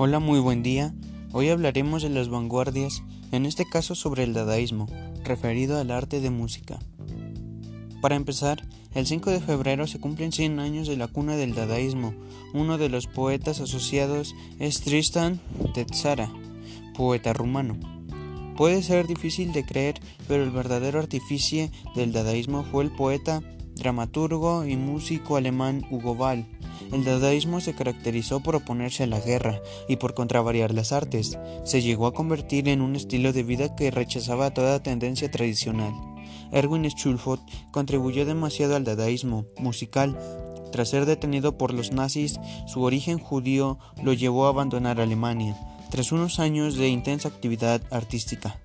Hola, muy buen día. Hoy hablaremos de las vanguardias, en este caso sobre el dadaísmo, referido al arte de música. Para empezar, el 5 de febrero se cumplen 100 años de la cuna del dadaísmo. Uno de los poetas asociados es Tristan Tzara, poeta rumano. Puede ser difícil de creer, pero el verdadero artífice del dadaísmo fue el poeta, dramaturgo y músico alemán Hugo Ball. El dadaísmo se caracterizó por oponerse a la guerra y por contravariar las artes. Se llegó a convertir en un estilo de vida que rechazaba toda tendencia tradicional. Erwin Schulfot contribuyó demasiado al dadaísmo musical. Tras ser detenido por los nazis, su origen judío lo llevó a abandonar Alemania, tras unos años de intensa actividad artística.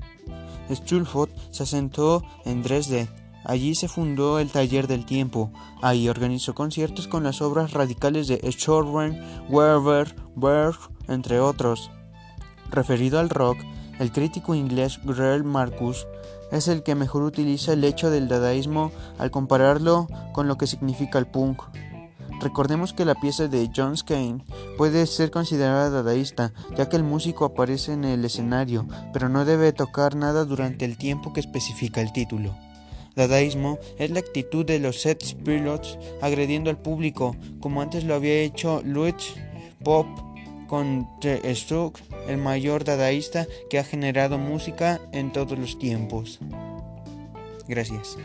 Schulfot se asentó en Dresde Allí se fundó el Taller del Tiempo. Ahí organizó conciertos con las obras radicales de Schorren, Werber, Berg, entre otros. Referido al rock, el crítico inglés Grell Marcus es el que mejor utiliza el hecho del dadaísmo al compararlo con lo que significa el punk. Recordemos que la pieza de John Skane puede ser considerada dadaísta, ya que el músico aparece en el escenario, pero no debe tocar nada durante el tiempo que especifica el título. Dadaísmo es la actitud de los set pilots agrediendo al público, como antes lo había hecho Luch Pop con Struck, el mayor dadaísta que ha generado música en todos los tiempos. Gracias.